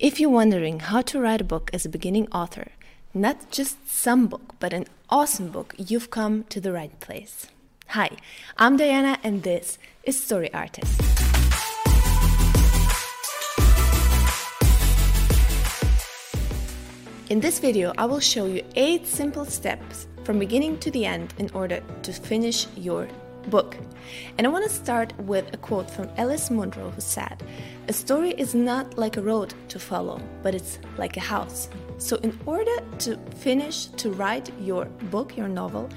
If you're wondering how to write a book as a beginning author, not just some book, but an awesome book, you've come to the right place. Hi, I'm Diana, and this is Story Artist. In this video, I will show you 8 simple steps from beginning to the end in order to finish your book. And I want to start with a quote from Alice Munro who said, A story is not like a road to follow, but it's like a house. So, in order to finish, to write your book, your novel,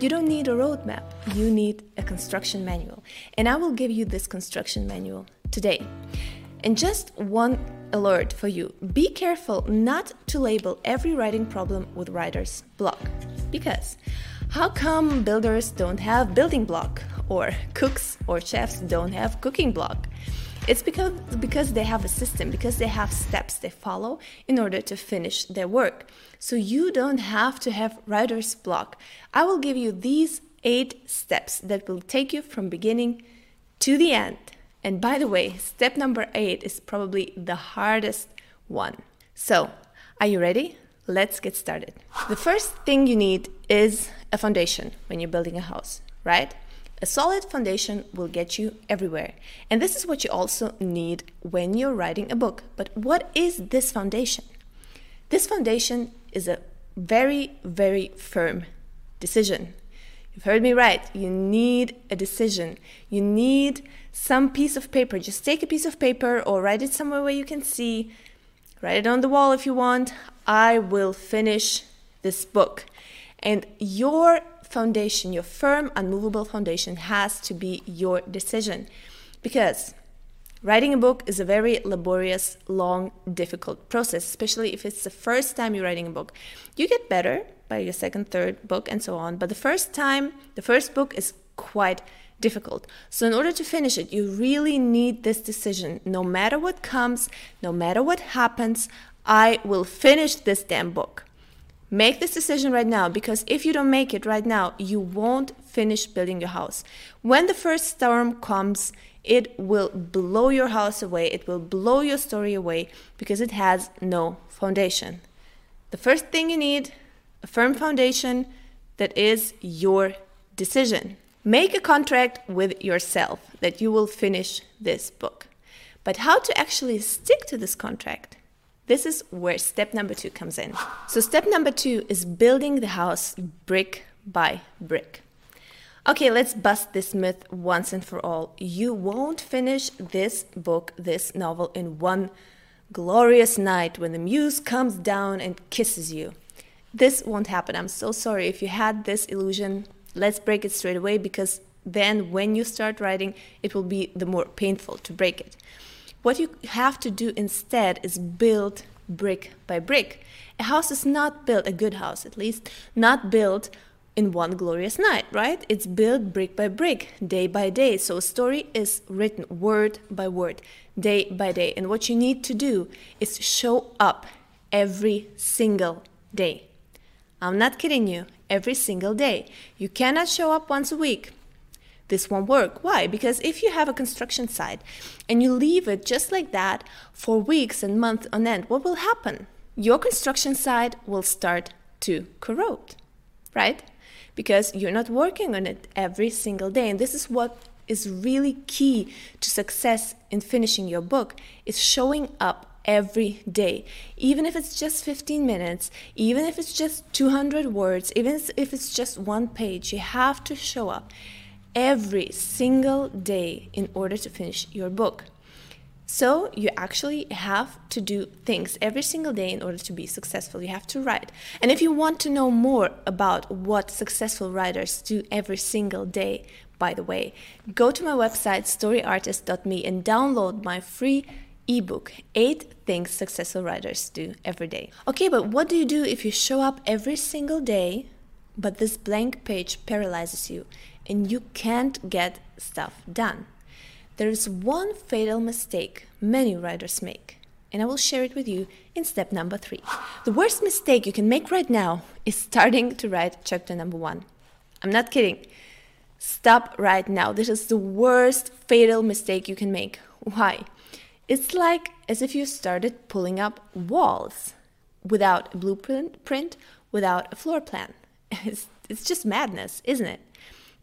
you don't need a roadmap, you need a construction manual. And I will give you this construction manual today. And just one alert for you be careful not to label every writing problem with writer's block. Because how come builders don't have building block or cooks or chefs don't have cooking block? It's because because they have a system, because they have steps they follow in order to finish their work. So you don't have to have writer's block. I will give you these 8 steps that will take you from beginning to the end. And by the way, step number 8 is probably the hardest one. So, are you ready? Let's get started. The first thing you need is a foundation when you're building a house, right? A solid foundation will get you everywhere. And this is what you also need when you're writing a book. But what is this foundation? This foundation is a very, very firm decision. You've heard me right. You need a decision. You need some piece of paper. Just take a piece of paper or write it somewhere where you can see. Write it on the wall if you want. I will finish this book. And your foundation, your firm, and unmovable foundation, has to be your decision. Because writing a book is a very laborious, long, difficult process, especially if it's the first time you're writing a book. You get better by your second, third book, and so on. But the first time, the first book is quite difficult. So, in order to finish it, you really need this decision. No matter what comes, no matter what happens, I will finish this damn book. Make this decision right now because if you don't make it right now, you won't finish building your house. When the first storm comes, it will blow your house away, it will blow your story away because it has no foundation. The first thing you need a firm foundation that is your decision. Make a contract with yourself that you will finish this book. But how to actually stick to this contract? This is where step number two comes in. So, step number two is building the house brick by brick. Okay, let's bust this myth once and for all. You won't finish this book, this novel, in one glorious night when the muse comes down and kisses you. This won't happen. I'm so sorry. If you had this illusion, let's break it straight away because then when you start writing, it will be the more painful to break it. What you have to do instead is build brick by brick. A house is not built, a good house at least, not built in one glorious night, right? It's built brick by brick, day by day. So a story is written word by word, day by day. And what you need to do is show up every single day. I'm not kidding you, every single day. You cannot show up once a week this won't work. Why? Because if you have a construction site and you leave it just like that for weeks and months on end, what will happen? Your construction site will start to corrode, right? Because you're not working on it every single day. And this is what is really key to success in finishing your book is showing up every day even if it's just 15 minutes even if it's just 200 words even if it's just one page you have to show up every single day in order to finish your book. So, you actually have to do things every single day in order to be successful. You have to write. And if you want to know more about what successful writers do every single day, by the way, go to my website, storyartist.me, and download my free ebook, Eight Things Successful Writers Do Every Day. Okay, but what do you do if you show up every single day, but this blank page paralyzes you and you can't get stuff done. There is one fatal mistake many writers make, and I will share it with you in step number three. The worst mistake you can make right now is starting to write chapter number one. I'm not kidding. Stop right now. This is the worst fatal mistake you can make. Why? It's like as if you started pulling up walls without a blueprint, print, without a floor plan. It's, it's just madness, isn't it?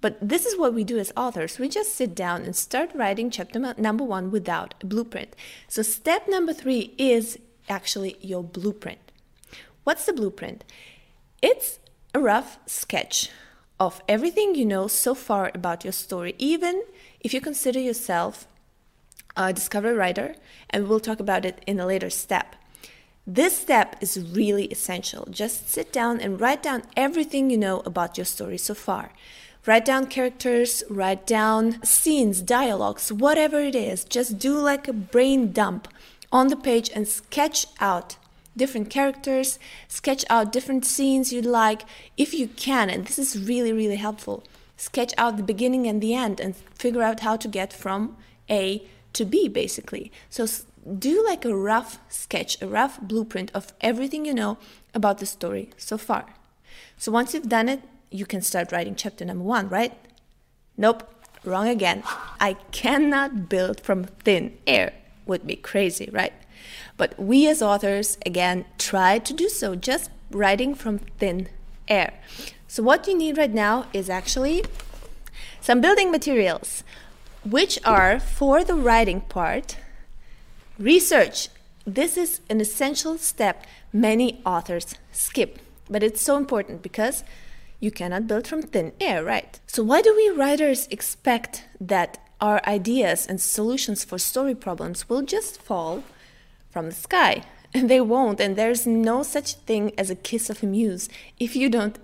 But this is what we do as authors. We just sit down and start writing chapter number one without a blueprint. So, step number three is actually your blueprint. What's the blueprint? It's a rough sketch of everything you know so far about your story, even if you consider yourself a discovery writer, and we'll talk about it in a later step. This step is really essential. Just sit down and write down everything you know about your story so far. Write down characters, write down scenes, dialogues, whatever it is. Just do like a brain dump on the page and sketch out different characters, sketch out different scenes you'd like. If you can, and this is really, really helpful, sketch out the beginning and the end and figure out how to get from A to B, basically. So do like a rough sketch, a rough blueprint of everything you know about the story so far. So once you've done it, you can start writing chapter number one, right? Nope, wrong again. I cannot build from thin air. Would be crazy, right? But we as authors, again, try to do so, just writing from thin air. So, what you need right now is actually some building materials, which are for the writing part, research. This is an essential step many authors skip, but it's so important because you cannot build from thin air, right? So, why do we writers expect that our ideas and solutions for story problems will just fall from the sky? And they won't, and there's no such thing as a kiss of a muse if you don't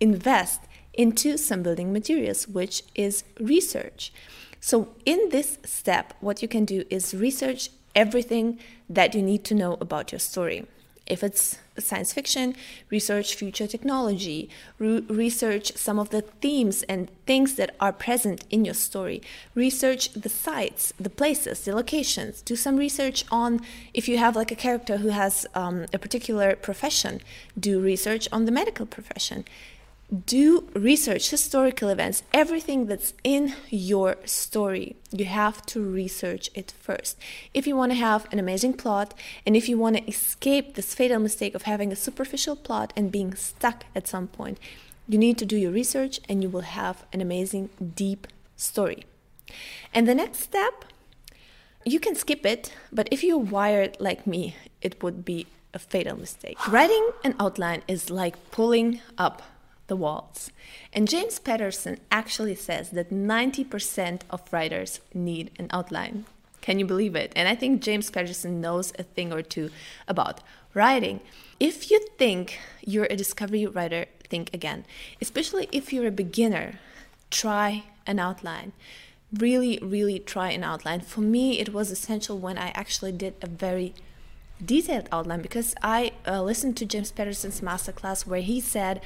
invest into some building materials, which is research. So, in this step, what you can do is research everything that you need to know about your story. If it's science fiction, research future technology, re- research some of the themes and things that are present in your story, research the sites, the places, the locations, do some research on if you have like a character who has um, a particular profession, do research on the medical profession do research historical events everything that's in your story you have to research it first. If you want to have an amazing plot and if you want to escape this fatal mistake of having a superficial plot and being stuck at some point you need to do your research and you will have an amazing deep story. And the next step you can skip it but if you're wired like me it would be a fatal mistake. Writing an outline is like pulling up the. And James Patterson actually says that 90% of writers need an outline. Can you believe it? And I think James Patterson knows a thing or two about writing. If you think you're a discovery writer, think again. Especially if you're a beginner, try an outline. Really, really try an outline. For me, it was essential when I actually did a very detailed outline because I uh, listened to James Patterson's masterclass where he said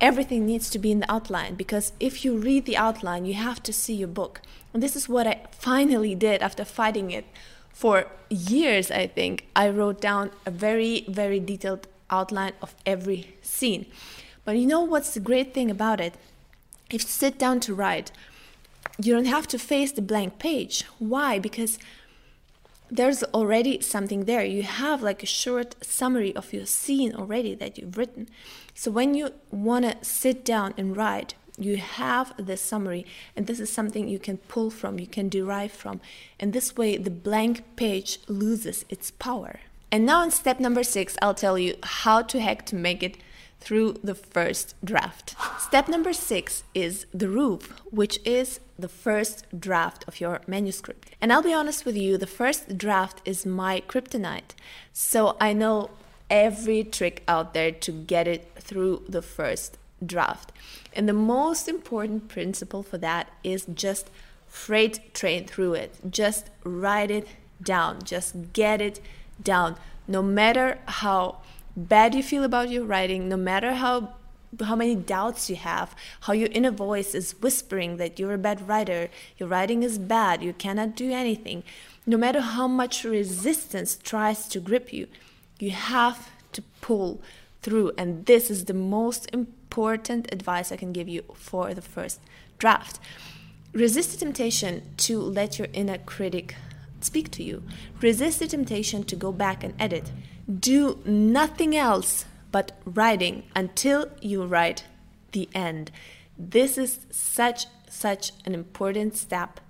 everything needs to be in the outline because if you read the outline, you have to see your book. And this is what I finally did after fighting it for years, I think. I wrote down a very, very detailed outline of every scene. But you know what's the great thing about it? If you sit down to write, you don't have to face the blank page. Why? Because there's already something there. You have like a short summary of your scene already that you've written. So when you want to sit down and write, you have this summary, and this is something you can pull from, you can derive from. And this way, the blank page loses its power. And now, in step number six, I'll tell you how to heck to make it through the first draft. Step number six is the roof, which is the first draft of your manuscript. And I'll be honest with you, the first draft is my kryptonite. So I know every trick out there to get it through the first draft. And the most important principle for that is just freight train through it. Just write it down. Just get it down. No matter how bad you feel about your writing, no matter how how many doubts you have, how your inner voice is whispering that you're a bad writer, your writing is bad, you cannot do anything. No matter how much resistance tries to grip you, you have to pull through. And this is the most important advice I can give you for the first draft. Resist the temptation to let your inner critic speak to you. Resist the temptation to go back and edit. Do nothing else but writing until you write the end. This is such such an important step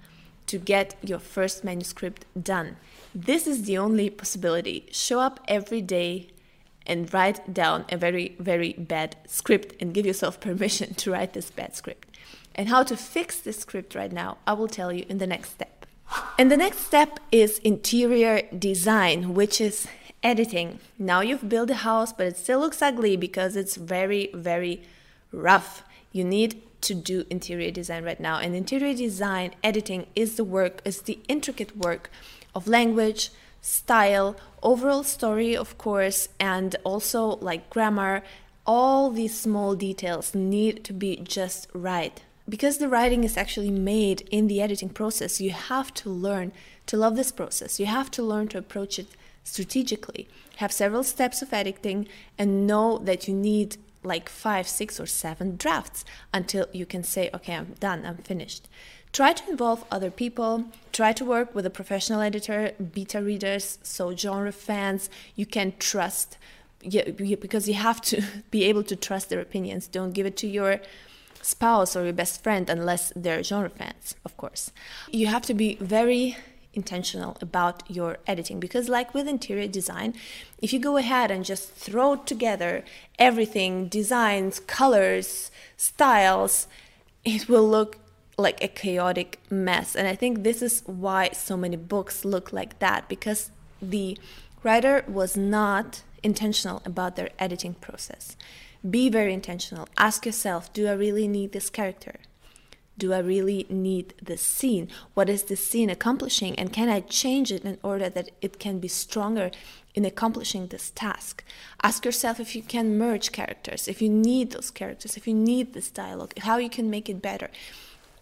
to get your first manuscript done. This is the only possibility. Show up every day and write down a very, very bad script and give yourself permission to write this bad script. And how to fix this script right now, I will tell you in the next step. And the next step is interior design, which is editing. Now you've built a house, but it still looks ugly because it's very, very rough. You need to do interior design right now. And interior design editing is the work, is the intricate work of language, style, overall story, of course, and also like grammar. All these small details need to be just right. Because the writing is actually made in the editing process, you have to learn to love this process. You have to learn to approach it strategically. Have several steps of editing and know that you need like five, six, or seven drafts until you can say, okay, I'm done, I'm finished. Try to involve other people. Try to work with a professional editor, beta readers, so genre fans you can trust. Because you have to be able to trust their opinions. Don't give it to your spouse or your best friend unless they're genre fans, of course. You have to be very intentional about your editing. Because like with interior design if you go ahead and just throw together everything designs colors styles it will look like a chaotic mess. And i think this is why so many books look like that because the writer was not intentional about their editing process. Be very intentional. Ask yourself do i really need this character do I really need this scene? What is this scene accomplishing? And can I change it in order that it can be stronger in accomplishing this task? Ask yourself if you can merge characters, if you need those characters, if you need this dialogue, how you can make it better.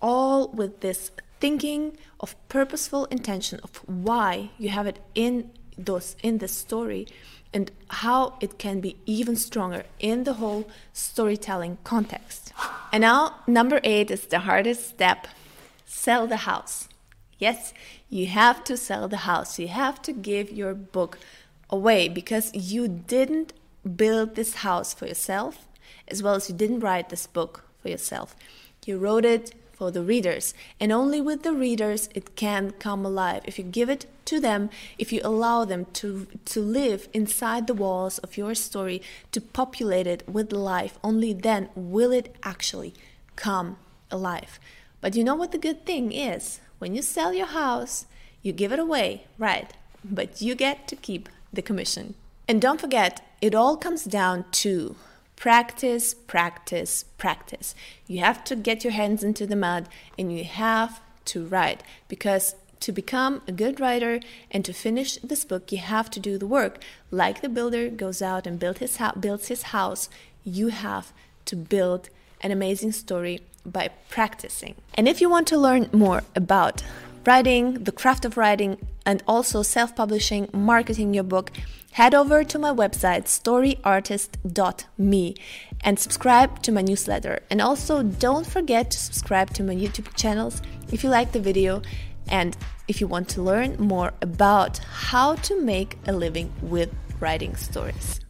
All with this thinking of purposeful intention of why you have it in those in the story and how it can be even stronger in the whole storytelling context. And now, number eight is the hardest step sell the house. Yes, you have to sell the house. You have to give your book away because you didn't build this house for yourself, as well as you didn't write this book for yourself. You wrote it for the readers. And only with the readers it can come alive. If you give it to them, if you allow them to, to live inside the walls of your story, to populate it with life, only then will it actually come alive. But you know what the good thing is? When you sell your house, you give it away, right? But you get to keep the commission. And don't forget, it all comes down to practice, practice, practice. You have to get your hands into the mud and you have to write because to become a good writer and to finish this book, you have to do the work. Like the builder goes out and build his builds his house, you have to build an amazing story by practicing. And if you want to learn more about writing, the craft of writing, and also self publishing, marketing your book, head over to my website, storyartist.me, and subscribe to my newsletter. And also, don't forget to subscribe to my YouTube channels if you like the video and if you want to learn more about how to make a living with writing stories.